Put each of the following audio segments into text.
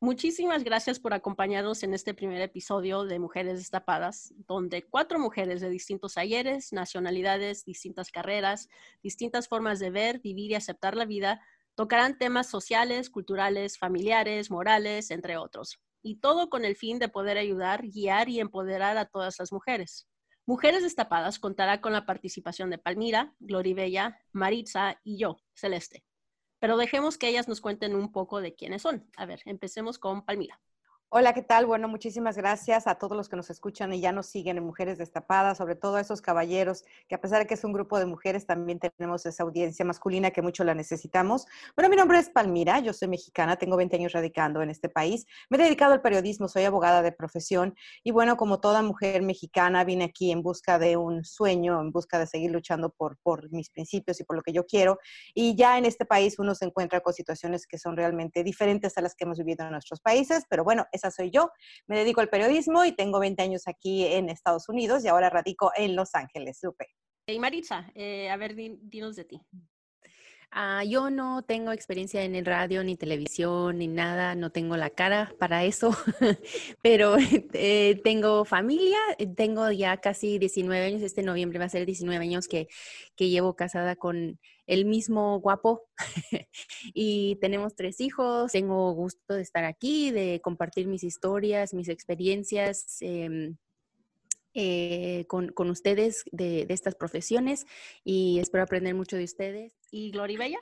Muchísimas gracias por acompañarnos en este primer episodio de Mujeres Destapadas, donde cuatro mujeres de distintos ayeres, nacionalidades, distintas carreras, distintas formas de ver, vivir y aceptar la vida tocarán temas sociales, culturales, familiares, morales, entre otros. Y todo con el fin de poder ayudar, guiar y empoderar a todas las mujeres. Mujeres Destapadas contará con la participación de Palmira, Gloribella, Maritza y yo, Celeste. Pero dejemos que ellas nos cuenten un poco de quiénes son. A ver, empecemos con Palmira. Hola, ¿qué tal? Bueno, muchísimas gracias a todos los que nos escuchan y ya nos siguen en Mujeres Destapadas, sobre todo a esos caballeros, que a pesar de que es un grupo de mujeres, también tenemos esa audiencia masculina que mucho la necesitamos. Bueno, mi nombre es Palmira, yo soy mexicana, tengo 20 años radicando en este país. Me he dedicado al periodismo, soy abogada de profesión y bueno, como toda mujer mexicana, vine aquí en busca de un sueño, en busca de seguir luchando por, por mis principios y por lo que yo quiero. Y ya en este país uno se encuentra con situaciones que son realmente diferentes a las que hemos vivido en nuestros países, pero bueno, esa soy yo. Me dedico al periodismo y tengo 20 años aquí en Estados Unidos y ahora radico en Los Ángeles, Lupe. Y Maritza, eh, a ver, dinos de ti. Ah, yo no tengo experiencia en el radio, ni televisión, ni nada, no tengo la cara para eso, pero eh, tengo familia, tengo ya casi 19 años, este noviembre va a ser 19 años que, que llevo casada con el mismo guapo y tenemos tres hijos, tengo gusto de estar aquí, de compartir mis historias, mis experiencias. Em, eh, con, con, ustedes de, de, estas profesiones y espero aprender mucho de ustedes. ¿Y Gloribella?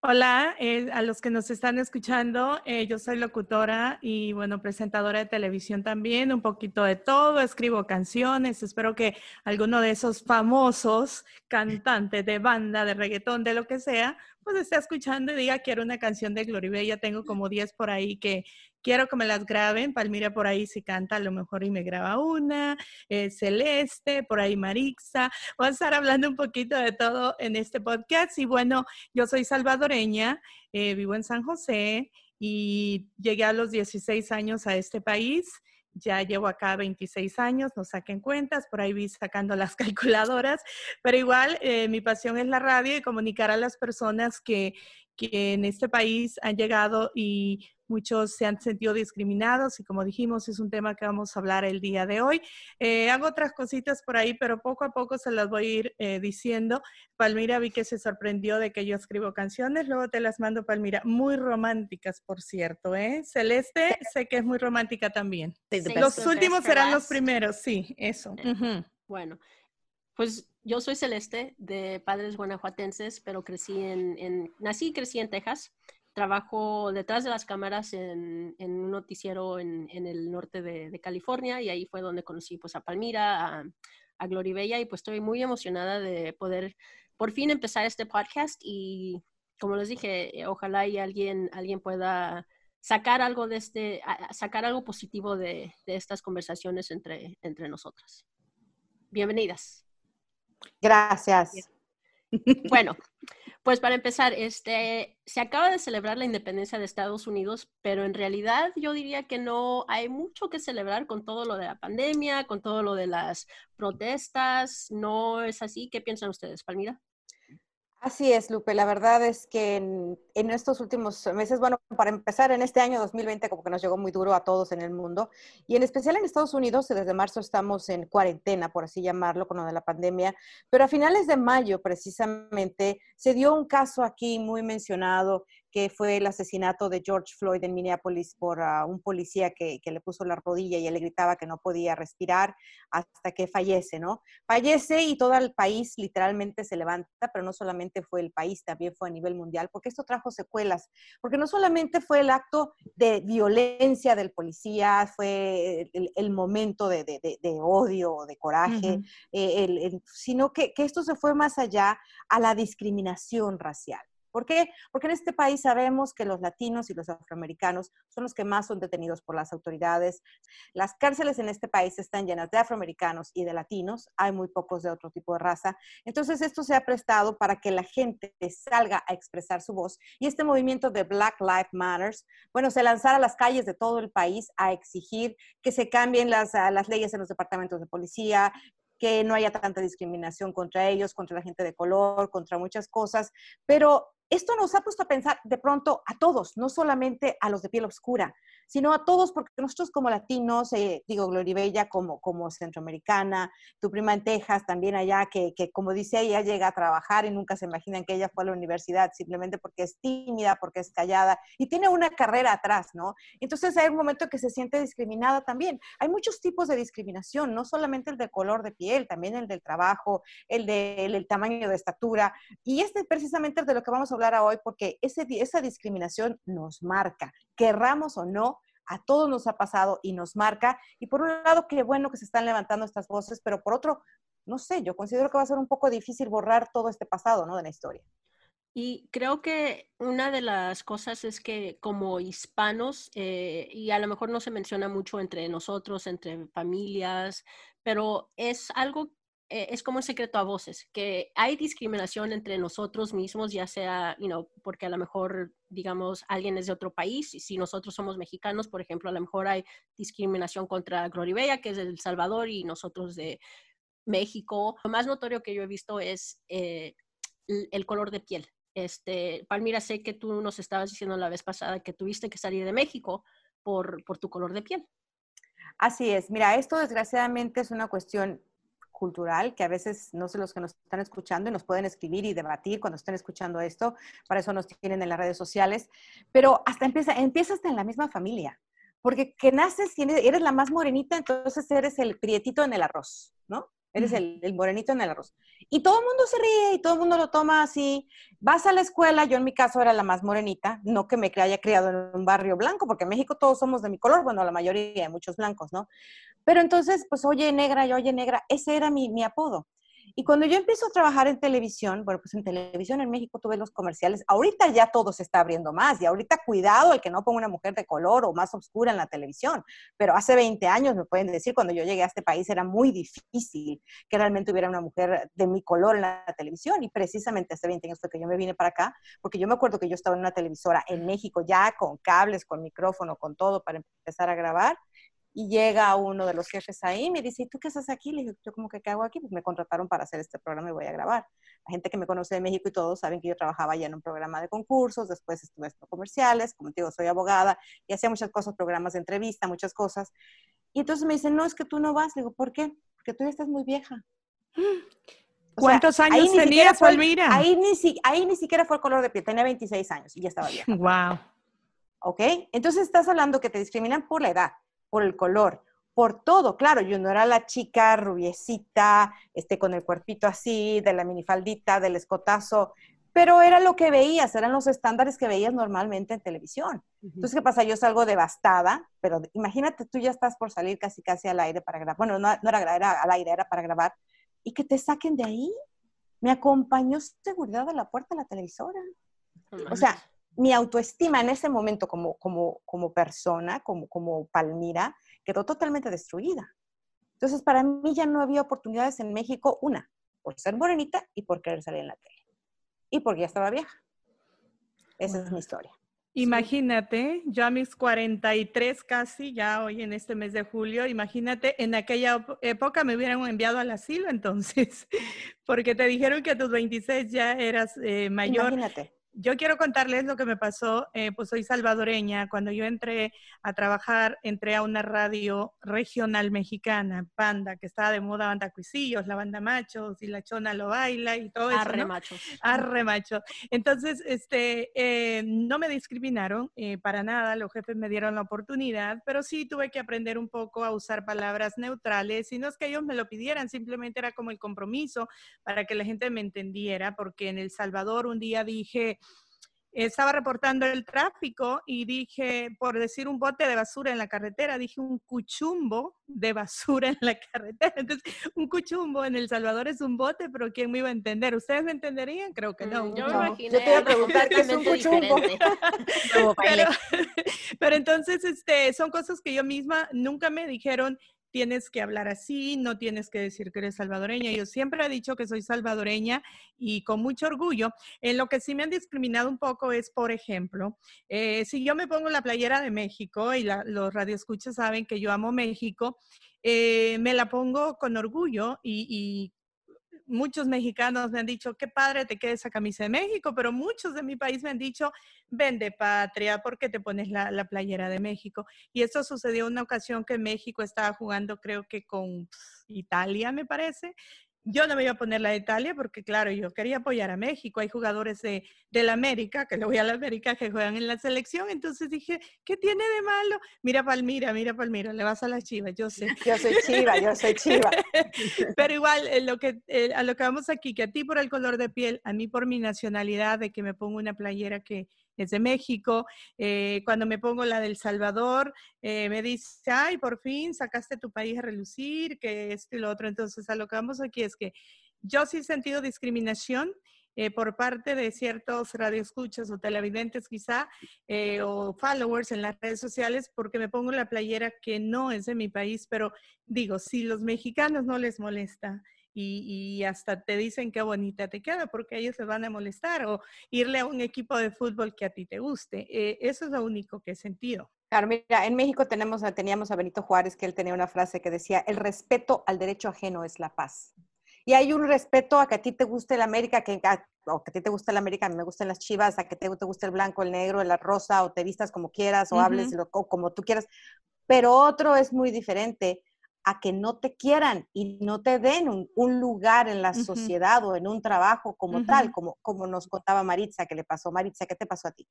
Hola, eh, a los que nos están escuchando, eh, yo soy locutora y bueno, presentadora de televisión también, un poquito de todo, escribo canciones, espero que alguno de esos famosos cantantes de banda, de reggaetón, de lo que sea, pues esté escuchando y diga, quiero una canción de Gloribella, tengo como 10 por ahí que, quiero que me las graben. Palmira por ahí si canta a lo mejor y me graba una. Eh, Celeste, por ahí Marixa. Voy a estar hablando un poquito de todo en este podcast. Y bueno, yo soy salvadoreña, eh, vivo en San José y llegué a los 16 años a este país. Ya llevo acá 26 años, no saquen cuentas, por ahí vi sacando las calculadoras, pero igual eh, mi pasión es la radio y comunicar a las personas que, que en este país han llegado y muchos se han sentido discriminados y como dijimos es un tema que vamos a hablar el día de hoy. Eh, hago otras cositas por ahí, pero poco a poco se las voy a ir eh, diciendo. Palmira vi que se sorprendió de que yo escribo canciones, luego te las mando Palmira, muy románticas por cierto, ¿eh? Celeste sé que es muy romántica también. los últimos serán los primeros, sí, eso. Bueno, pues yo soy Celeste, de padres guanajuatenses, pero crecí en, nací y crecí en Texas. Trabajo detrás de las cámaras en, un noticiero en, el norte de, de, California y ahí fue donde conocí pues a Palmira, a, a Gloribella y pues estoy muy emocionada de poder por fin empezar este podcast y como les dije, ojalá y alguien, alguien pueda sacar algo de este, sacar algo positivo de, de estas conversaciones entre, entre nosotras. Bienvenidas. Gracias. Bueno, pues para empezar, este, se acaba de celebrar la independencia de Estados Unidos, pero en realidad yo diría que no hay mucho que celebrar con todo lo de la pandemia, con todo lo de las protestas. ¿No es así? ¿Qué piensan ustedes, Palmira? Así es, Lupe. La verdad es que en, estos últimos meses, bueno, para empezar, en este año 2020 como que nos llegó muy duro a todos en el mundo y en especial en Estados Unidos, desde marzo estamos en cuarentena, por así llamarlo, con lo de la pandemia, pero a finales de mayo precisamente se dio un caso aquí muy mencionado que fue el asesinato de George Floyd en Minneapolis por ah, un policía que, que, le puso la rodilla y él le gritaba que no podía respirar hasta que fallece, ¿no? Fallece y todo el país literalmente se levanta, pero no solamente fue el país, también fue a nivel mundial, porque esto trajo secuelas, porque no solamente fue el acto de violencia del policía, fue el, el momento de, de, de, odio, de coraje, eh, el, el, sino que, que esto se fue más allá a la discriminación racial. ¿Por qué? Porque en este país sabemos que los latinos y los afroamericanos son los que más son detenidos por las autoridades. Las cárceles en este país están llenas de afroamericanos y de latinos, hay muy pocos de otro tipo de raza. Entonces esto se ha prestado para que la gente salga a expresar su voz y este movimiento de Black Lives Matters, bueno, se lanzara a las calles de todo el país a exigir que se cambien las, las leyes en los departamentos de policía, que no haya tanta discriminación contra ellos, contra la gente de color, contra muchas cosas, pero esto nos ha puesto a pensar de pronto a todos, no solamente a los de piel oscura, sino a todos, porque nosotros como latinos, eh, digo, Gloribella como, como centroamericana, tu prima en Texas también allá, que, que, como dice ella, llega a trabajar y nunca se imaginan que ella fue a la universidad simplemente porque es tímida, porque es callada y tiene una carrera atrás, ¿no? Entonces hay un momento que se siente discriminada también. Hay muchos tipos de discriminación, no solamente el de color de piel, también el del trabajo, el del de, tamaño de estatura, y este precisamente es de lo que vamos a hablar hoy porque ese, esa discriminación nos marca, querramos o no, a todos nos ha pasado y nos marca. Y por un lado, qué bueno que se están levantando estas voces, pero por otro, no sé, yo considero que va a ser un poco difícil borrar todo este pasado, ¿no? De la historia. Y creo que una de las cosas es que como hispanos, eh, y a lo mejor no se menciona mucho entre nosotros, entre familias, pero es algo eh, es como un secreto a voces, que hay discriminación entre nosotros mismos, ya sea, you porque a lo mejor, digamos, alguien es de otro país, y si nosotros somos mexicanos, por ejemplo, a lo mejor hay discriminación contra Gloribella, que es de El Salvador, y nosotros de México. Lo más notorio que yo he visto es eh, el color de piel. Este, Palmira, sé que tú nos estabas diciendo la vez pasada que tuviste que salir de México por, por tu color de piel. Así es. Mira, esto desgraciadamente es una cuestión cultural, que a veces no sé los que nos están escuchando y nos pueden escribir y debatir cuando estén escuchando esto, para eso nos tienen en las redes sociales, pero hasta empieza, empieza hasta en la misma familia, porque que naces, eres la más morenita, entonces eres el prietito en el arroz, ¿no? Eres el, el, morenito en el arroz. Y todo el mundo se ríe y todo el mundo lo toma así. Vas a la escuela, yo en mi caso era la más morenita, no que me haya criado en un barrio blanco, porque en México todos somos de mi color, bueno, la mayoría, muchos blancos, ¿no? Pero entonces, pues, oye negra, yo oye negra, ese era mi, mi apodo. Y cuando yo empiezo a trabajar en televisión, bueno, pues en televisión en México tuve los comerciales, ahorita ya todo se está abriendo más y ahorita cuidado el que no ponga una mujer de color o más oscura en la televisión, pero hace 20 años me pueden decir, cuando yo llegué a este país era muy difícil que realmente hubiera una mujer de mi color en la televisión y precisamente hace 20 años fue que yo me vine para acá, porque yo me acuerdo que yo estaba en una televisora en México ya con cables, con micrófono, con todo para empezar a grabar y llega uno de los jefes ahí y me dice, ¿y tú qué haces aquí? Le digo, ¿yo como que qué hago aquí? Pues me contrataron para hacer este programa y voy a grabar. La gente que me conoce de México y todos saben que yo trabajaba ya en un programa de concursos, después estuve en comerciales, como te digo, soy abogada y hacía muchas cosas, programas de entrevista, muchas cosas. Y entonces me dicen, no, es que tú no vas. Le digo, ¿por qué? Porque tú ya estás muy vieja. O ¿Cuántos sea, años tenías, Palmira? Ahí ni, ahí ni siquiera fue el color de piel, tenía 26 años y ya estaba vieja. Wow. ¿Ok? Entonces estás hablando que te discriminan por la edad por el color, por todo. Claro, yo no era la chica rubiecita, este, con el cuerpito así, de la minifaldita, del escotazo, pero era lo que veías, eran los estándares que veías normalmente en televisión. Entonces, ¿qué pasa? Yo salgo devastada, pero imagínate, tú ya estás por salir casi casi al aire para grabar. Bueno, no, no era, era al aire, era para grabar. Y que te saquen de ahí. Me acompañó seguridad a la puerta de la televisora. O sea, mi autoestima en ese momento como, como, como persona, como, como Palmira, quedó totalmente destruida. Entonces, para mí ya no había oportunidades en México, una, por ser morenita y por querer salir en la tele. Y porque ya estaba vieja. Esa es mi historia. Imagínate, yo a mis 43 casi, ya hoy en este mes de julio, imagínate, en aquella época me hubieran enviado al asilo entonces, porque te dijeron que a tus 26 ya eras eh, mayor. Imagínate. Yo quiero contarles lo que me pasó, eh, pues soy salvadoreña. Cuando yo entré a trabajar, entré a una radio regional mexicana, Panda, que estaba de moda Banda Cuisillos, la Banda Machos y la Chona lo baila y todo eso. Arre ¿no? machos. Arre macho. Entonces, este, eh, no me discriminaron eh, para nada, los jefes me dieron la oportunidad, pero sí tuve que aprender un poco a usar palabras neutrales y no es que ellos me lo pidieran, simplemente era como el compromiso para que la gente me entendiera, porque en El Salvador un día dije, estaba reportando el tráfico y dije, por decir un bote de basura en la carretera, dije un cuchumbo de basura en la carretera. Entonces, un cuchumbo en El Salvador es un bote, pero ¿quién me iba a entender? ¿Ustedes me entenderían? Creo que no. Mm, Yo me cuchumbo. imaginé Yo te iba a preguntar qué es un cuchumbo. Pero, pero entonces, este, son cosas que yo misma nunca me dijeron, tienes que hablar así, no tienes que decir que eres salvadoreña. Yo siempre he dicho que soy salvadoreña y con mucho orgullo. En lo que sí me han discriminado un poco es, por ejemplo, eh, si yo me pongo la playera de México y la- los radioescuchas saben que yo amo México, eh, me la pongo con orgullo y, y muchos mexicanos me han dicho, qué padre te queda esa camisa de México, pero muchos de mi país me han dicho, vende patria, ¿por qué te pones la, la playera de México? Y esto sucedió una ocasión que México estaba jugando, creo que con pf, Italia, me parece. Yo no me iba a poner la de Italia porque, claro, yo quería apoyar a México. Hay jugadores de, de la América, que le voy a la América, que juegan en la selección. Entonces dije, ¿qué tiene de malo? Mira Palmira, mira Palmira, le vas a las chivas, yo sé. Yo soy chiva, yo soy chiva. Pero igual, eh, lo que, eh, a lo que vamos aquí, que a ti por el color de piel, a mí por mi nacionalidad, de que me pongo una playera que es de México, eh, cuando me pongo la del Salvador, eh, me dice, ay, por fin sacaste tu país a relucir, que esto y lo otro. Entonces, a lo que vamos aquí es que yo sí he sentido discriminación. eh, por parte de ciertos radioescuchas o televidentes quizá, o followers en las redes sociales, porque me pongo la playera que no es de mi país, pero digo, si los mexicanos no les molesta y, y hasta te dicen qué bonita te queda, porque ellos se van a molestar, o irle a un equipo de fútbol que a ti te guste. eh, eso es lo único que he sentido. Claro, mira, en México tenemos, a- teníamos a Benito Juárez, que él tenía una frase que decía, el respeto al derecho ajeno es la paz. Y hay un respeto a que a ti te guste el América, que, a- o que a ti te gusta el América, a mí me gustan las chivas, a que te, te guste el blanco, el negro, la rosa, o te vistas como quieras, o hables Ujú. lo- o como tú quieras. Pero otro es muy diferente a que no te quieran y no te den un, un lugar en la sociedad o en un trabajo como tal, como, como nos contaba Maritza que le pasó. Maritza, ¿qué te pasó a ti?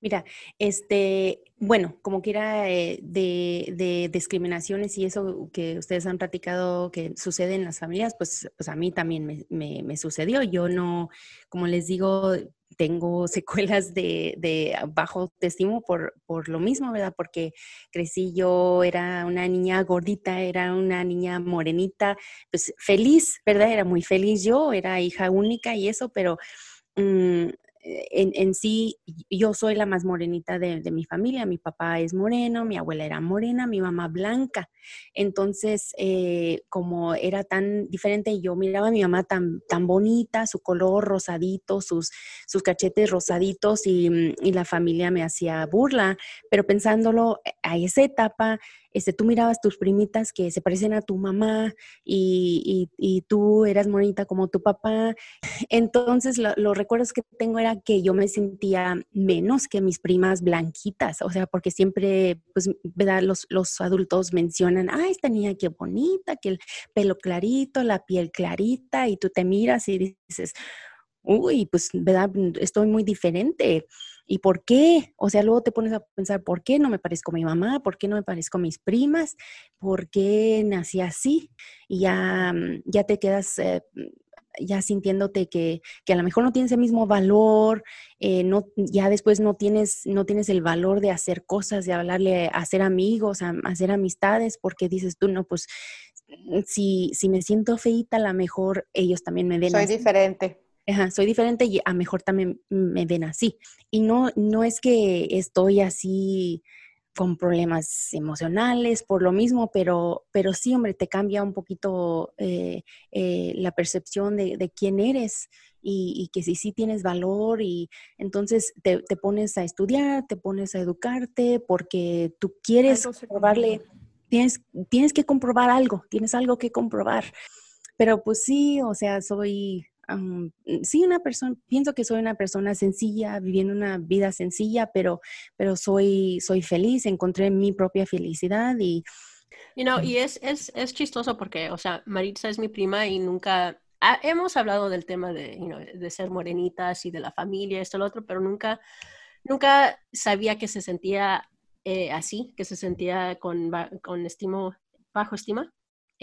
Mira, este, bueno, como quiera eh, de, de discriminaciones y eso que ustedes han platicado que sucede en las familias, pues, pues a mí también me, me- sucedió. Yo no, como les digo, tengo secuelas de, de bajo autoestima por, por lo mismo, ¿verdad? Porque crecí yo, era una niña gordita, era una niña morenita, pues feliz, ¿verdad? Era muy feliz yo, era hija única y eso, pero... mm, en, en sí, yo soy la más morenita de, mi familia. Mi papá es moreno, mi abuela era morena, mi mamá blanca. Entonces, eh, como era tan diferente, yo miraba a mi mamá tan, tan bonita, su color rosadito, sus, sus cachetes rosaditos y, y la familia me hacía burla. Pero pensándolo eh, a esa etapa, este, tú mirabas tus primitas que se parecen a tu mamá y, tú eras morenita como tu papá entonces, lo- los recuerdos que tengo era que yo me sentía menos que mis primas blanquitas, o sea, porque siempre, pues, ¿verdad? Los, los adultos mencionan, ah, esta niña qué bonita, que el pelo clarito, la piel clarita, y tú te miras y dices, uy, pues, ¿verdad? Estoy muy diferente. ¿Y por qué? O sea, luego te pones a pensar, ¿por qué no me parezco a mi mamá? ¿Por qué no me parezco a mis primas? ¿Por qué nací así? Y ya, mm, ya te quedas... eh, ya sintiéndote que, que a lo mejor no tienes el mismo valor, eh, no, ya después no tienes, no tienes el valor de hacer cosas, de hablarle, hacer amigos, a hacer amistades, porque dices tú, no, pues si, si me siento feita, a lo mejor ellos también me ven Soy así. diferente. Ajá, soy diferente y a mejor también me ven así. Y no, no es que estoy así con problemas emocionales por lo mismo, pero, pero sí, hombre, te cambia un poquito eh, eh, la percepción de, de quién eres y, y que si sí tienes valor y entonces te, te pones a estudiar, te pones a educarte porque tú quieres Algo se probarle, comprueba. tienes, tienes que comprobar algo, tienes algo que comprobar. Pero pues sí, o sea, soy sí, una persona, pienso que soy una persona sencilla, viviendo una vida sencilla, pero, pero soy, soy feliz, encontré mi propia felicidad y... You know, y es, es, es chistoso porque, o sea, Maritza es mi prima y nunca, hemos hablado del tema de, you know, de ser morenitas y de la familia, esto, lo otro, pero nunca, nunca sabía que se sentía eh, así, que se sentía con, con estimo, bajo estima.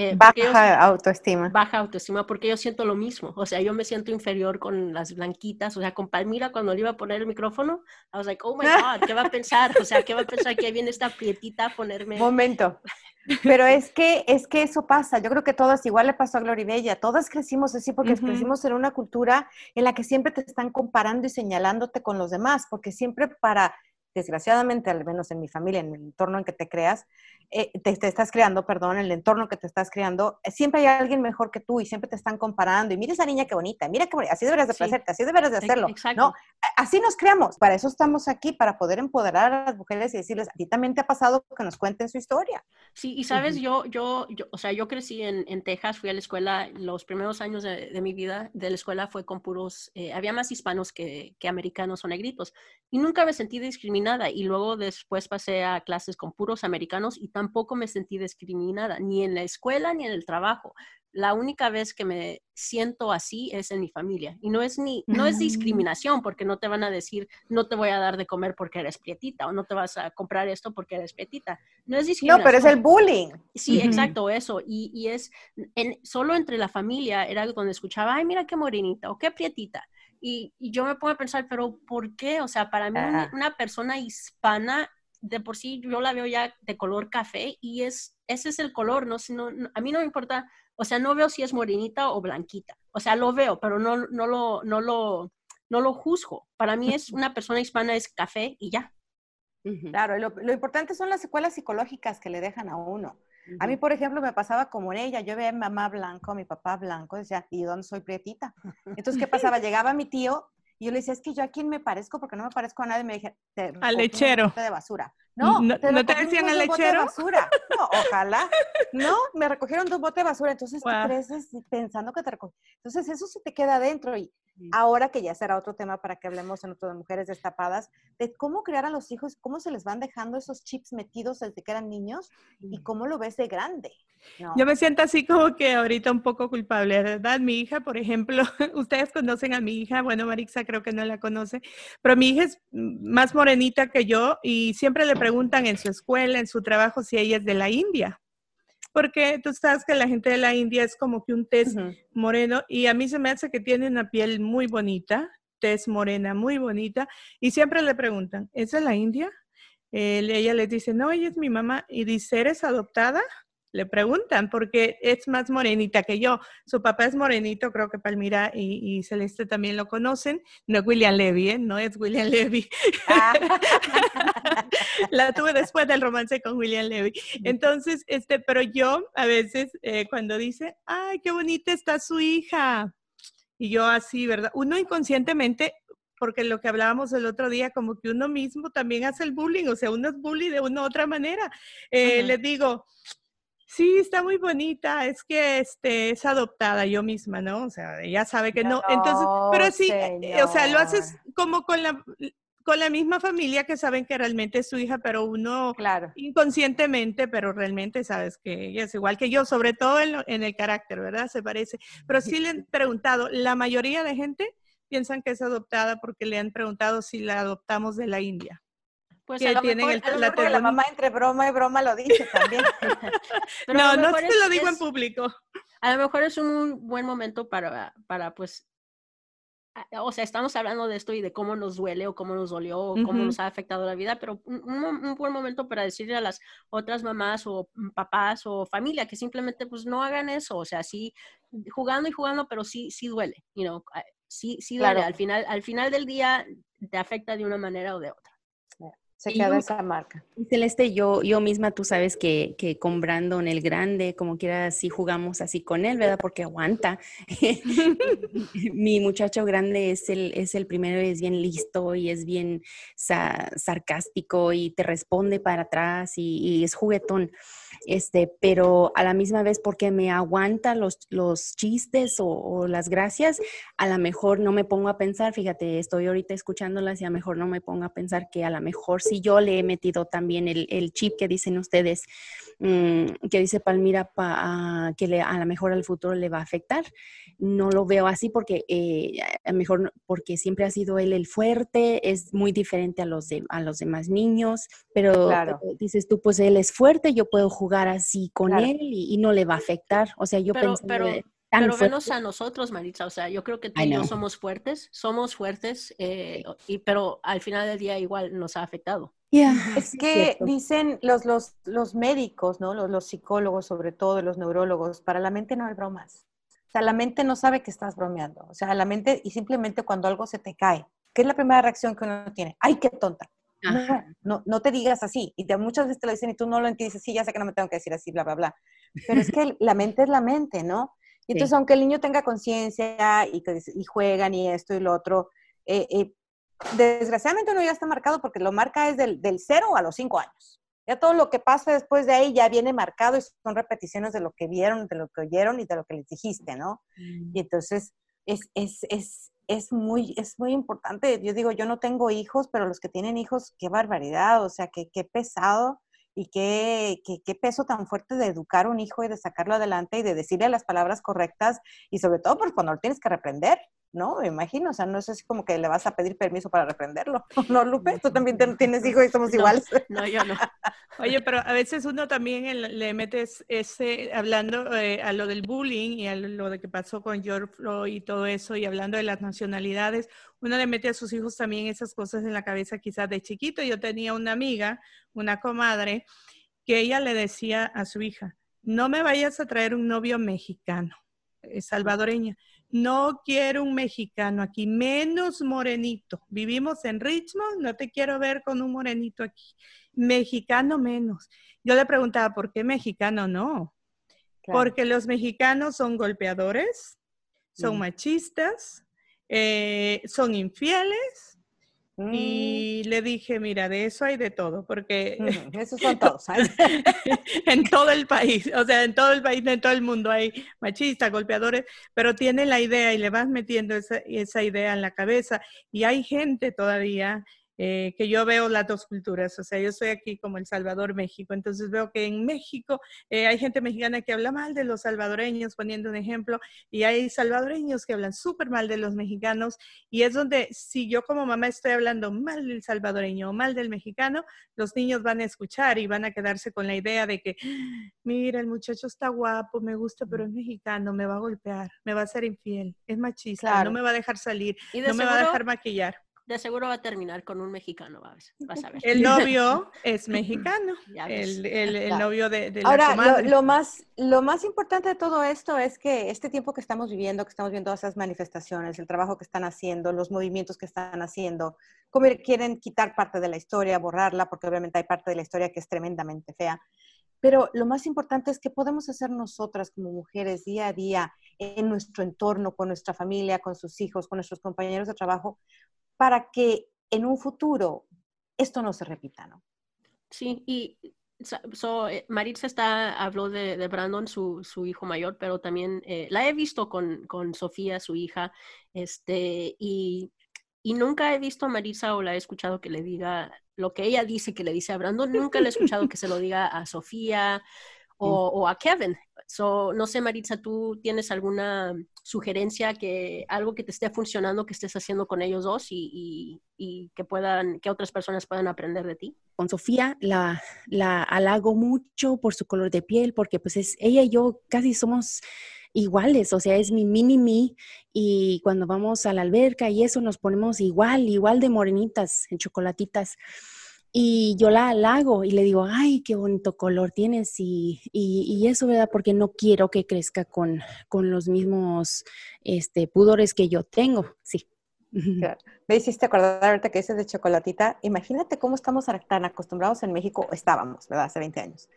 Eh, baja autoestima. Baja autoestima, porque yo siento lo mismo. O sea, yo me siento inferior con las blanquitas. O sea, con Palmira, cuando le iba a poner el micrófono, I was like, oh my God, ¿qué va a pensar? O sea, ¿qué va a pensar que viene esta prietita a ponerme? Momento. Pero es que, es que eso pasa. Yo creo que todas, igual le pasó a Gloribella, todas crecimos así porque crecimos en una cultura en la que siempre te están comparando y señalándote con los demás, porque siempre para desgraciadamente, al menos en mi familia, en el entorno en que te creas, eh, te, estás creando, perdón, en el entorno que te estás creando, eh, siempre hay alguien mejor que tú y siempre te están comparando. Y mira esa niña qué bonita, mira qué bonita, así deberías de placerte, así deberías de hacerlo. No, así nos creamos. Para eso estamos aquí, para poder empoderar a las mujeres y decirles, a ti también te ha pasado que nos cuenten su historia. Sí, y sabes, yo, yo, yo, o sea, yo crecí en, en, Texas, fui a la escuela, los primeros años de, de mi vida de la escuela fue con puros, eh, había más hispanos que, que americanos o negritos. Y nunca me sentí discriminada. Y luego después pasé a clases con puros americanos y tampoco me sentí discriminada, ni en la escuela ni en el trabajo. La única vez que me siento así es en mi familia. Y no es ni, no es mm. discriminación, porque no te van a decir, no te voy a dar de comer porque eres prietita, o no te vas a comprar esto porque eres prietita. No es discriminación. No, pero es el bullying. Sí, exacto, eso. Y, y es, en, solo entre la familia era donde escuchaba, ay, mira qué morenita, o qué prietita. Y, yo me pongo a pensar, pero ¿por qué? O sea, para mí una persona hispana, de por sí yo la veo ya de color café y es, ese es el color, ¿no? no, a mí no me importa, o sea, no veo si es morenita o blanquita. O sea, lo veo, pero no, no, lo, no, lo, no lo juzgo. Para mí es una persona hispana es café y ya. Claro, lo, lo importante son las secuelas psicológicas que le dejan a uno. A mí, por ejemplo, me pasaba como en ella. Yo veía a mi mamá blanco, a mi papá blanco, decía, ¿y dónde soy prietita? Entonces, ¿qué pasaba? Llegaba mi tío y yo le decía, es que yo a quién me parezco porque no me parezco a nadie. Me dije, al lechero. de basura. No, ¿no te, ¿no te decían al lechero? De basura. No, ojalá. No, me recogieron dos botes de basura. Entonces tú creces pensando que te recogieron. Entonces eso se te queda adentro. Y ahora que ya será otro tema para que hablemos en otro de mujeres destapadas, de cómo crear a los hijos, cómo se les van dejando esos chips metidos desde que eran niños y cómo lo ves de grande. Yo me siento así como que ahorita un poco culpable, ¿verdad? Mi hija, por ejemplo, ustedes conocen a mi hija, bueno, Marixa creo que no la conoce, pero mi hija es más morenita que yo y siempre le preguntan en su escuela, en su trabajo, si ella es de la India porque tú sabes que la gente de la India es como que un test moreno y a mí se me hace que tiene una piel muy bonita, tez morena muy bonita y siempre le preguntan, ¿es de la India? ella les dice, no, ella es mi mamá y dice, ¿eres adoptada? Le preguntan porque es más morenita que yo. Su papá es morenito, creo que Palmira y, Celeste también lo conocen. No es William Levy, ¿eh? no es William Levy. Ah. La tuve después del romance con William Levy. Entonces, este, pero yo a veces eh, cuando dice, ay, qué bonita está su hija. Y yo así, ¿verdad? Uno inconscientemente porque lo que hablábamos el otro día, como que uno mismo también hace el bullying, o sea, uno es bully de una u otra manera. Eh, les digo, Sí, está muy bonita. Es que este es adoptada yo misma, ¿no? O sea, ella sabe que no. Entonces, pero sí, eh, o sea, lo haces como con la con la misma familia que saben que realmente es su hija, pero uno claro. inconscientemente, pero realmente sabes que ella es igual que yo, sobre todo en, en el carácter, ¿verdad? Se parece. Pero sí le han preguntado, la mayoría de gente piensan que es adoptada porque le han preguntado si la adoptamos de la India. Pues que tienen el, la, la mamá entre broma y broma lo dice también. no, no te lo digo en público. A lo mejor es un buen momento para, para pues, o sea, estamos hablando de esto y de cómo nos duele o cómo nos dolió o cómo nos ha afectado la vida, pero un, un, buen momento para decirle a las otras mamás o papás o familia que simplemente pues no hagan eso, o sea, sí jugando y jugando, pero sí, sí duele, you know, sí, sí duele. Al, final, al final del día te afecta de una manera o de otra. Se queda esa marca. Celeste, yo, yo misma, tú sabes que, que con Brandon el grande, como quiera, así jugamos así con él, ¿verdad? Porque aguanta. Mi muchacho grande es el, es el primero, es bien listo y es bien sarcástico y te responde para atrás y es juguetón este, pero a la misma vez porque me aguanta los, los chistes o, las gracias, a lo mejor no me pongo a pensar, fíjate, estoy ahorita escuchándolas y a lo mejor no me pongo a pensar que a lo mejor si yo le he metido también el, el chip que dicen ustedes, mm, que dice Palmira, pa, que le, a lo mejor al futuro le va a afectar. No lo veo así porque eh, a lo mejor porque siempre ha sido él el fuerte, es muy diferente a los, de, a los demás niños, pero dices tú, pues él es fuerte, yo puedo jugar jugar así con él y, no le va a afectar. O sea, yo pero, pero, pero venos a nosotros, Maritza. O sea, yo creo que tú y yo somos fuertes, somos fuertes, eh, y, pero al final del día igual nos ha afectado. es que dicen los, los, los médicos, ¿no? Los, los, psicólogos, sobre todo los neurólogos, para la mente no hay bromas. O sea, la mente no sabe que estás bromeando. O sea, la mente, y simplemente cuando algo se te cae, ¿qué es la primera reacción que uno tiene? ¡Ay, qué tonta! No, no, te digas así. Y te, muchas veces te lo dicen y tú no lo entiendes. Sí, ya sé que no me tengo que decir así, bla, bla, bla. Pero es que la mente es la mente, ¿no? Y entonces, aunque el niño tenga conciencia y, y juegan y esto y lo otro, eh, eh, desgraciadamente uno ya está marcado porque lo marca es del, del cero a los cinco años. Ya todo lo que pasa después de ahí ya viene marcado y son repeticiones de lo que vieron, de lo que oyeron y de lo que les dijiste, ¿no? Mm. Y entonces es, es, es, es muy, es muy importante. Yo digo, yo no tengo hijos, pero los que tienen hijos, qué barbaridad, o sea, qué, qué pesado y qué, qué, qué, peso tan fuerte de educar a un hijo y de sacarlo adelante y de decirle las palabras correctas y sobre todo pues cuando lo tienes que reprender. ¿No? Me imagino, o sea, no es así como que le vas a pedir permiso para reprenderlo, ¿no, Lupe? Tú también tienes hijos y somos iguales. No, yo no. Oye, pero a veces uno también le metes ese, hablando eh, a lo del bullying y a lo de que pasó con George Floyd y todo eso, y hablando de las nacionalidades, uno le mete a sus hijos también esas cosas en la cabeza quizás de chiquito. Yo tenía una amiga, una comadre, que ella le decía a su hija, no me vayas a traer un novio mexicano, eh, salvadoreña no quiero un mexicano aquí, menos morenito. Vivimos en Richmond, no te quiero ver con un morenito aquí. Mexicano menos. Yo le preguntaba, ¿por qué mexicano no? Porque los mexicanos son golpeadores, son mm. machistas, eh, son infieles Mm. Y le dije, mira, de eso hay de todo, porque... Esos son todos. en todo el país, o sea, en todo el país, en todo el mundo hay machistas, golpeadores, pero tiene la idea y le vas metiendo esa, esa idea en la cabeza. Y hay gente todavía eh, que yo veo las dos culturas, o sea, yo soy aquí como El Salvador, México, entonces veo que en México eh, hay gente mexicana que habla mal de los salvadoreños, poniendo un ejemplo, y hay salvadoreños que hablan súper mal de los mexicanos, y es donde si yo como mamá estoy hablando mal del salvadoreño o mal del mexicano, los niños van a escuchar y van a quedarse con la idea de que, mira, el muchacho está guapo, me gusta, pero es mexicano, me va a golpear, me va a ser infiel, es machista, no me va a dejar salir, no me va a dejar maquillar de seguro va a terminar con un mexicano, vas, a ver. El novio es mexicano, el, el, novio de, de la Ahora, Lo, más, lo más importante de todo esto es que este tiempo que estamos viviendo, que estamos viendo esas manifestaciones, el trabajo que están haciendo, los movimientos que están haciendo, como quieren quitar parte de la historia, borrarla, porque obviamente hay parte de la historia que es tremendamente fea. Pero lo más importante es que podemos hacer nosotras como mujeres día a día en nuestro entorno, con nuestra familia, con sus hijos, con nuestros compañeros de trabajo, para que en un futuro esto no se repita, ¿no? Sí, y so, eh, Maritza está, habló de, Brandon, su, su, hijo mayor, pero también eh, la he visto con, con, Sofía, su hija, este, y, y, nunca he visto a Maritza o la he escuchado que le diga lo que ella dice que le dice a Brandon, nunca le he escuchado que se lo diga a Sofía o, o a Kevin. So, no sé, Maritza, ¿tú tienes alguna sugerencia que algo que te esté funcionando, que estés haciendo con ellos dos y, que puedan, que otras personas puedan aprender de ti? Con Sofía la, la halago mucho por su color de piel, porque pues es, ella y yo casi somos iguales, o sea, es mi mini mí y cuando vamos a la alberca y eso nos ponemos igual, igual de morenitas, en chocolatitas. Y yo la halago y le digo, ay, qué bonito color tienes y, y, eso, ¿verdad? Porque no quiero que crezca con, con los mismos este, pudores que yo tengo, sí. Me hiciste acordar ahorita que dices de chocolatita. Imagínate cómo estamos tan acostumbrados en México, estábamos, ¿verdad? Hace 20 años.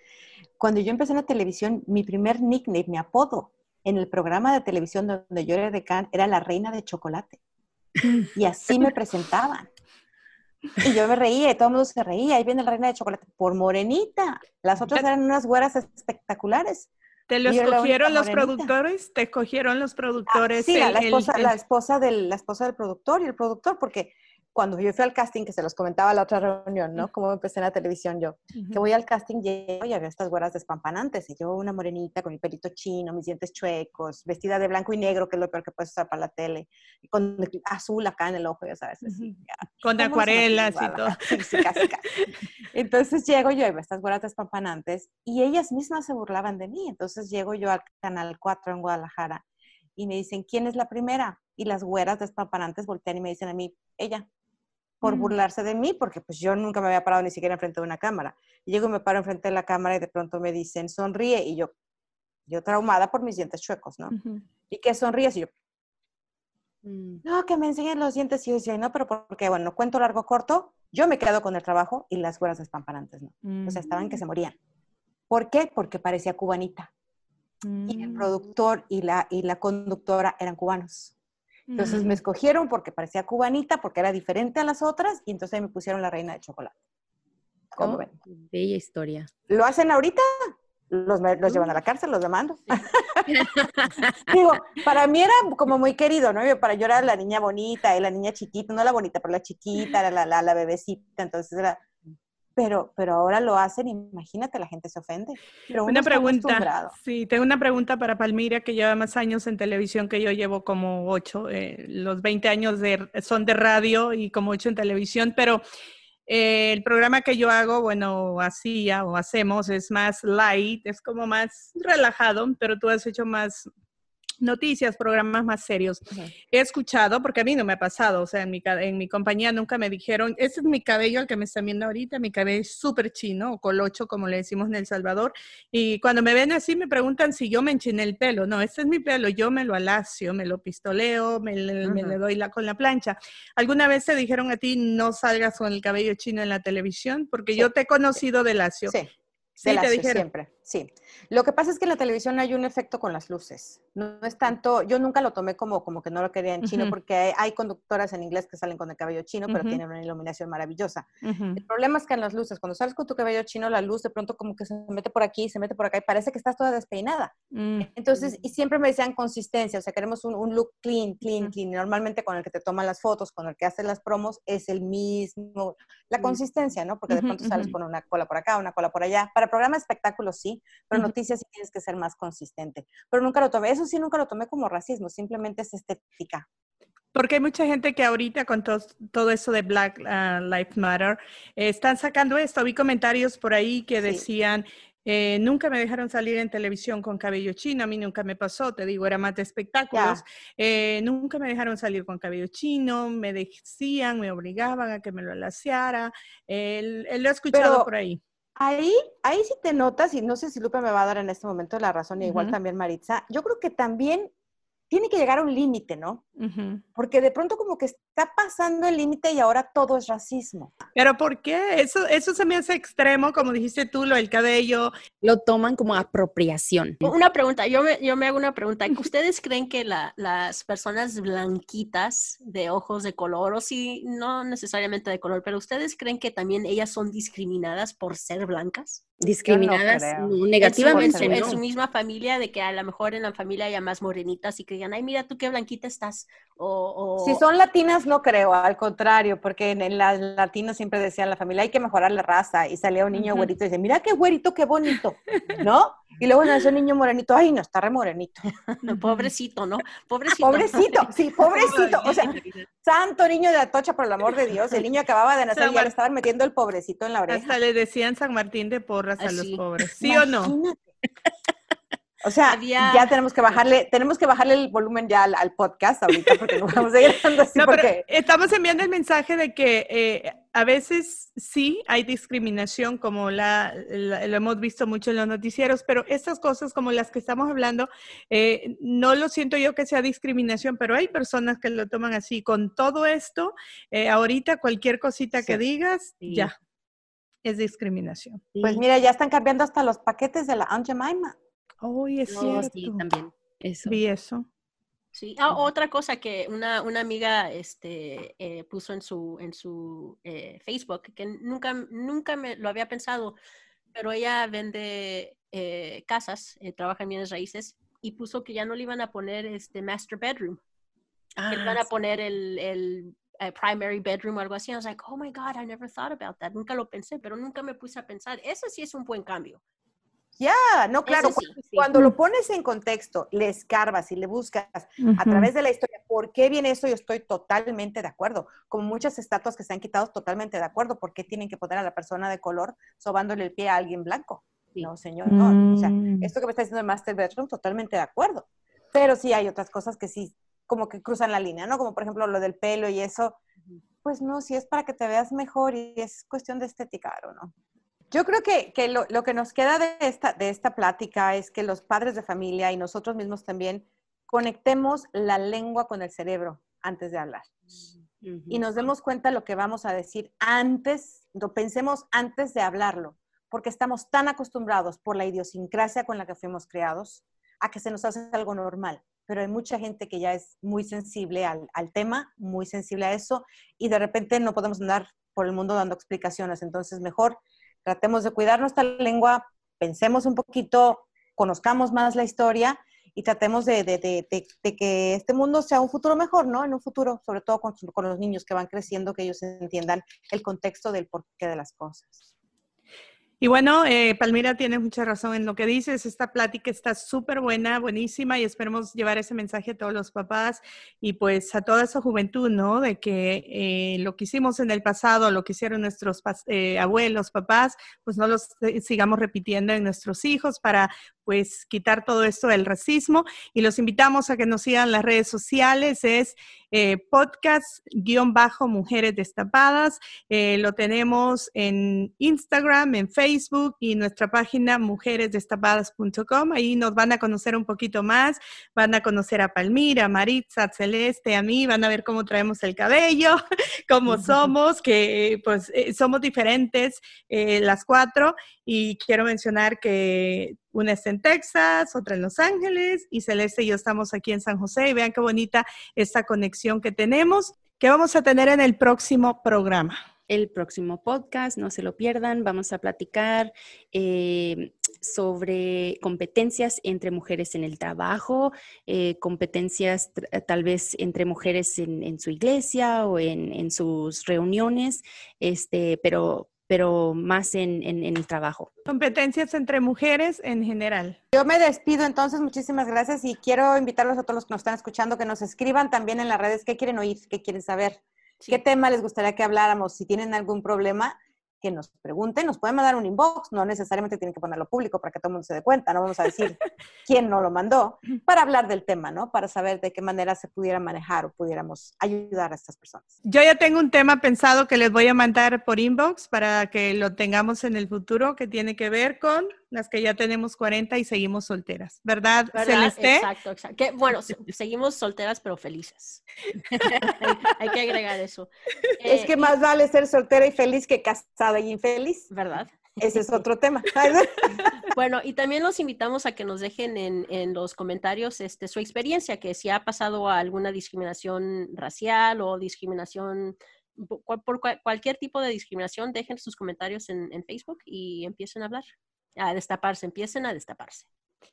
Cuando yo empecé en la televisión, mi primer nickname, mi apodo en el programa de televisión donde yo era decán era la reina de chocolate. Y así me presentaban. Y yo me reía y todo el mundo se reía. Ahí viene la reina de chocolate por morenita. Las otras eran unas güeras espectaculares. ¿Te los escogieron los productores? ¿Te escogieron los productores? sí, la, esposa, la, esposa del, la esposa del productor y el productor, porque cuando yo fui al casting, que se los comentaba la otra reunión, ¿no? Como empecé en la televisión yo, que voy al casting llego y había estas güeras despampanantes, y yo una morenita con mi pelito chino, mis dientes chuecos, vestida de blanco y negro, que es lo peor que puedes usar para la tele, y con azul acá en el ojo, ya sabes, así. Con acuarelas y todo. Sí, sí, casi, casi. Entonces llego yo y veo estas güeras despampanantes, y ellas mismas se burlaban de mí, entonces llego yo al Canal 4 en Guadalajara, y me dicen, ¿quién es la primera? Y las güeras despampanantes voltean y me dicen a mí, ella por mm. burlarse de mí, porque pues yo nunca me había parado ni siquiera enfrente de una cámara. Y llego y me paro enfrente de la cámara y de pronto me dicen, sonríe, y yo, yo traumada por mis dientes chuecos, ¿no? ¿Y qué sonríes? Y yo, mm. no, que me enseñen los dientes. Y yo decía, no, pero porque, bueno, cuento largo corto, yo me quedo con el trabajo y las güeras espampanantes, ¿no? O sea, estaban que se mm. morían. ¿Por qué? Porque parecía cubanita. Y el productor y la, y la conductora eran cubanos. Entonces me escogieron porque parecía cubanita, porque era diferente a las otras, y entonces me pusieron la reina de chocolate. ¿Cómo oh, ven? Bella historia. ¿Lo hacen ahorita? Los, los llevan a la cárcel, los demando. Digo, para mí era como muy querido, ¿no? Para yo era la niña bonita, y la niña chiquita, no la bonita, pero la chiquita, era la, la, la bebecita, entonces era pero, pero ahora lo hacen, imagínate, la gente se ofende. una pregunta, sí, tengo una pregunta para Palmira, que lleva más años en televisión que yo llevo como ocho, eh, los 20 años de, son de radio y como ocho en televisión, pero eh, el programa que yo hago, bueno, hacía o hacemos es más light, es como más relajado, pero tú has hecho más noticias, programas más serios. He escuchado, porque a mí no me ha pasado, o sea, en mi, en mi compañía nunca me dijeron, ese es mi cabello al que me están viendo ahorita, mi cabello es súper chino, o colocho, como le decimos en El Salvador, y cuando me ven así me preguntan si yo me enchiné el pelo. No, este es mi pelo, yo me lo alacio, me lo pistoleo, me, le doy la, con la plancha. ¿Alguna vez te dijeron a ti no salgas con el cabello chino en la televisión? Porque yo te he conocido de lacio. Sí. Sí, te dijeron. siempre, sí. Lo que pasa es que en la televisión hay un efecto con las luces. No, es tanto, yo nunca lo tomé como, como que no lo quería en chino, porque hay, conductoras en inglés que salen con el cabello chino, pero tienen una iluminación maravillosa. El problema es que en las luces, cuando sales con tu cabello chino, la luz de pronto como que se mete por aquí, se mete por acá y parece que estás toda despeinada. Entonces, y siempre me decían consistencia, o sea, queremos un, un look clean, clean, clean. normalmente con el que te toman las fotos, con el que haces las promos, es el mismo. La consistencia, ¿no? Porque de pronto sales con una cola por acá, una cola por allá. Para programa espectáculos sí, pero noticias sí tienes que ser más consistente. Pero nunca lo tomé, eso sí nunca lo tomé como racismo, simplemente es estética. Porque hay mucha gente que ahorita con todo, eso de Black uh, Lives Matter están sacando esto. Vi comentarios por ahí que decían, eh, nunca me dejaron salir en televisión con cabello chino, a mí nunca me pasó, te digo, era más de espectáculos. Eh, nunca me dejaron salir con cabello chino, me decían, me obligaban a que me lo alaciara. Lo he escuchado por ahí. Ahí, ahí sí te notas, y no sé si Lupe me va a dar en este momento la razón, y igual también Maritza, yo creo que también tiene que llegar a un límite, ¿no? Porque de pronto como que está pasando el límite y ahora todo es racismo. Pero ¿por qué? Eso, eso se me hace extremo, como dijiste tú, lo del cabello. Lo toman como apropiación. Una pregunta, yo me, yo me hago una pregunta. ¿Ustedes creen que las personas blanquitas de ojos de color, o si no necesariamente de color, pero ustedes creen que también ellas son discriminadas por ser blancas? discriminadas negativamente en su, misma familia de que a lo mejor en la familia haya más morenitas y que digan ay mira tú qué blanquita estás o, si son latinas no creo al contrario porque en, las latinas siempre decían la familia hay que mejorar la raza y salía un niño güerito y dice mira qué güerito qué bonito no y luego nació un niño morenito ay no está re morenito pobrecito no pobrecito. Pobrecito. Sí pobrecito. O sea santo niño de Atocha por el amor de Dios el niño acababa de nacer y ya le estaban metiendo el pobrecito en la oreja. Hasta le decían San Martín de Porra a los pobres. ¿Sí o no? O sea, ya tenemos que bajarle, tenemos que bajarle el volumen ya al, podcast ahorita porque no vamos a ir así. No, porque... estamos enviando el mensaje de que eh, a veces sí hay discriminación, como la, lo hemos visto mucho en los noticieros, pero estas cosas como las que estamos hablando, eh, no lo siento yo que sea discriminación, pero hay personas que lo toman así. Con todo esto, eh, ahorita cualquier cosita que digas, ya, es discriminación. Pues mira, ya están cambiando hasta los paquetes de la Aunt Jemima. Oh, es cierto. Sí, también. Eso. Vi eso. Sí, ah, otra cosa que una, una amiga este, eh, puso en su, en su eh, Facebook, que nunca, nunca me lo había pensado, pero ella vende eh, casas, trabaja en bienes raíces, y puso que ya no le iban a poner este master bedroom, que le iban a ah, poner el, el primary bedroom o algo así. I was like, oh my God, I never thought about that. Nunca lo pensé, pero nunca me puse a pensar. Eso sí es un buen cambio. Ya, no, claro, cuando, lo pones en contexto, le escarbas y le buscas a través de la historia, ¿por qué viene eso? Yo estoy totalmente de acuerdo. Como muchas estatuas que se han quitado, totalmente de acuerdo. ¿Por qué tienen que poner a la persona de color sobándole el pie a alguien blanco? No, señor, no. O sea, mm. esto que me está diciendo el Master Bedroom, totalmente de acuerdo. Pero sí hay otras cosas que sí, como que cruzan la línea, ¿no? Como por ejemplo lo del pelo y eso. Pues no, si es para que te veas mejor y es cuestión de estética, ¿o no? Yo creo que, lo, que nos queda de esta, de esta plática es que los padres de familia y nosotros mismos también conectemos la lengua con el cerebro antes de hablar. Y nos demos cuenta lo que vamos a decir antes, lo pensemos antes de hablarlo, porque estamos tan acostumbrados por la idiosincrasia con la que fuimos creados a que se nos hace algo normal. Pero hay mucha gente que ya es muy sensible al, al tema, muy sensible a eso, y de repente no podemos andar por el mundo dando explicaciones. Entonces, mejor tratemos de cuidar nuestra lengua, pensemos un poquito, conozcamos más la historia y tratemos de, que este mundo sea un futuro mejor, ¿no? En un futuro, sobre todo con, con los niños que van creciendo, que ellos entiendan el contexto del porqué de las cosas. Y bueno, eh, Palmira tiene mucha razón en lo que dices. Esta plática está súper buena, buenísima y esperemos llevar ese mensaje a todos los papás y pues a toda esa juventud, ¿no? De que eh, lo que hicimos en el pasado, lo que hicieron nuestros eh, abuelos, papás, pues no lo sigamos repitiendo en nuestros hijos para pues quitar todo esto del racismo y los invitamos a que nos sigan las redes sociales, es eh, podcast-mujeres destapadas, eh, lo tenemos en Instagram, en Facebook y nuestra página mujeresdestapadas.com, ahí nos van a conocer un poquito más, van a conocer a Palmira, a Maritza, a Celeste, a mí, van a ver cómo traemos el cabello, cómo somos, que pues eh, somos diferentes las cuatro y quiero mencionar que una está en Texas, otra en Los Ángeles y Celeste y yo estamos aquí en San José. Y vean qué bonita esta conexión que tenemos, que vamos a tener en el próximo programa. El próximo podcast, no se lo pierdan, vamos a platicar eh, sobre competencias entre mujeres en el trabajo, eh, competencias tal vez entre mujeres en, su iglesia o en, en, sus reuniones, este, pero pero más en, el trabajo. Competencias entre mujeres en general. Yo me despido entonces, muchísimas gracias y quiero invitarlos a todos los que nos están escuchando que nos escriban también en las redes qué quieren oír, qué quieren saber, qué tema les gustaría que habláramos, si tienen algún problema que nos pregunten, nos pueden mandar un inbox, no necesariamente tienen que ponerlo público para que todo el mundo se dé cuenta, no vamos a decir quién no lo mandó, para hablar del tema, ¿no? Para saber de qué manera se pudiera manejar o pudiéramos ayudar a estas personas. Yo ya tengo un tema pensado que les voy a mandar por inbox para que lo tengamos en el futuro, que tiene que ver con las que ya tenemos 40 y seguimos solteras, ¿verdad, Celeste? Exacto, exacto. bueno, seguimos solteras pero felices. hay, que agregar eso. es que eh, más vale ser soltera y feliz que casada y infeliz. ¿Verdad? Ese es otro tema. bueno, y también los invitamos a que nos dejen en, los comentarios este, su experiencia, que si ha pasado alguna discriminación racial o discriminación por, cualquier tipo de discriminación, dejen sus comentarios en, en Facebook y empiecen a hablar a destaparse, empiecen a destaparse.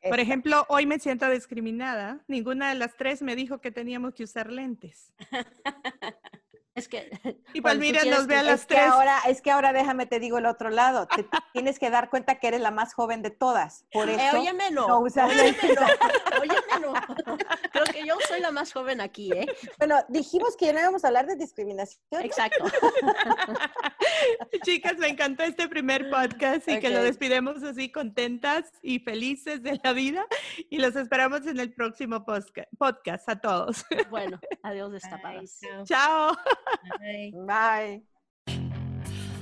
Por ejemplo, hoy me siento discriminada. Ninguna de las tres me dijo que teníamos que usar lentes. Es que. Y Palmira nos ve a las es Que ahora, es que ahora déjame te digo el otro lado. Te tienes que dar cuenta que eres la más joven de todas. Por eh, eso. óyeme no. no óyeme no. Óyeme no. Creo que yo soy la más joven aquí, ¿eh? Bueno, dijimos que ya no íbamos a hablar de discriminación. Exacto. Chicas, me encantó este primer podcast y que lo despidemos así contentas y felices de la vida. Y los esperamos en el próximo podcast a todos. Bueno, adiós destapadas. Chao. Bye. Bye.